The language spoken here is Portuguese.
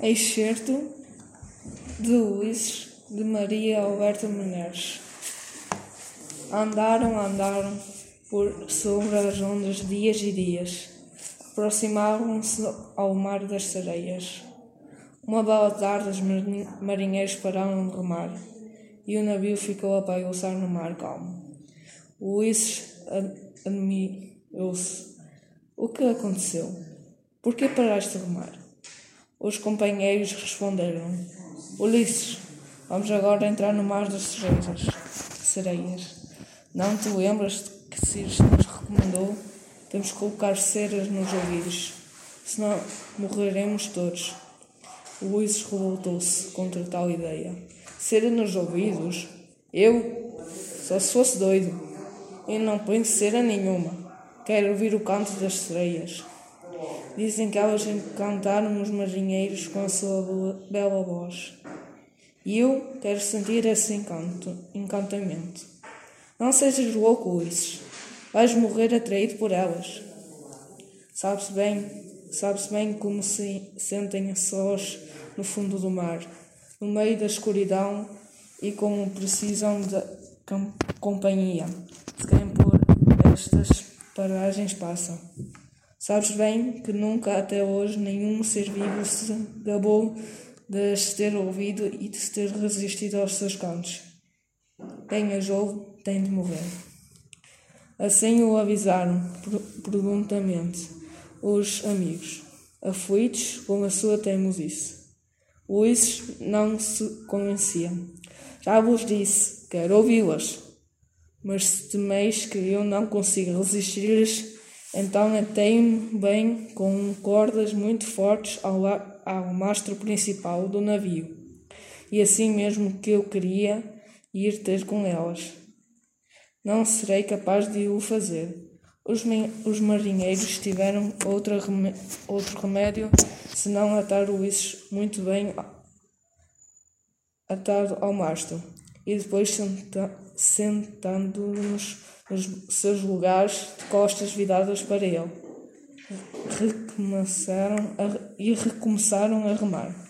Excerto de Luís de Maria Alberta Menezes. Andaram, andaram por sobre as ondas dias e dias. Aproximavam-se ao mar das sereias. Uma bela tarde os marinheiros pararam de remar e o navio ficou a bagunçar no mar calmo. Luís admirou-se. O que aconteceu? Por que paraste de remar? Os companheiros responderam: Ulisses, vamos agora entrar no mar das sereias. sereias. Não te lembras que Cires nos recomendou? Temos que colocar ceras nos ouvidos, senão morreremos todos. Ulisses revoltou-se contra tal ideia. Cera nos ouvidos? Eu? Só se fosse doido. Eu não ponho cera nenhuma. Quero ouvir o canto das sereias. Dizem que elas encantaram os marinheiros com a sua bela voz. E eu quero sentir esse encanto, encantamento. Não sejas louco, Ulisses. Vais morrer atraído por elas. Sabe-se bem, sabe-se bem como se sentem sós no fundo do mar, no meio da escuridão e como precisam de companhia. Se quem por estas paragens passam. Sabes bem que nunca até hoje nenhum ser vivo se gabou de se ter ouvido e de se ter resistido aos seus cantos. Quem as ouve tem de morrer. Assim o avisaram prontamente os amigos, aflitos com a sua teimosice. Luís não se convencia. Já vos disse, quero ouvi-las, mas se temeis que eu não consiga resistir-lhes, então atei-me bem com cordas muito fortes ao, ao mastro principal do navio, e assim mesmo que eu queria ir ter com elas. Não serei capaz de o fazer. Os, os marinheiros tiveram outra rem outro remédio senão atar o Ulisses muito bem atado ao mastro, e depois senta sentando-nos nos seus lugares de costas viradas para ele. Recomeçaram a, e recomeçaram a remar.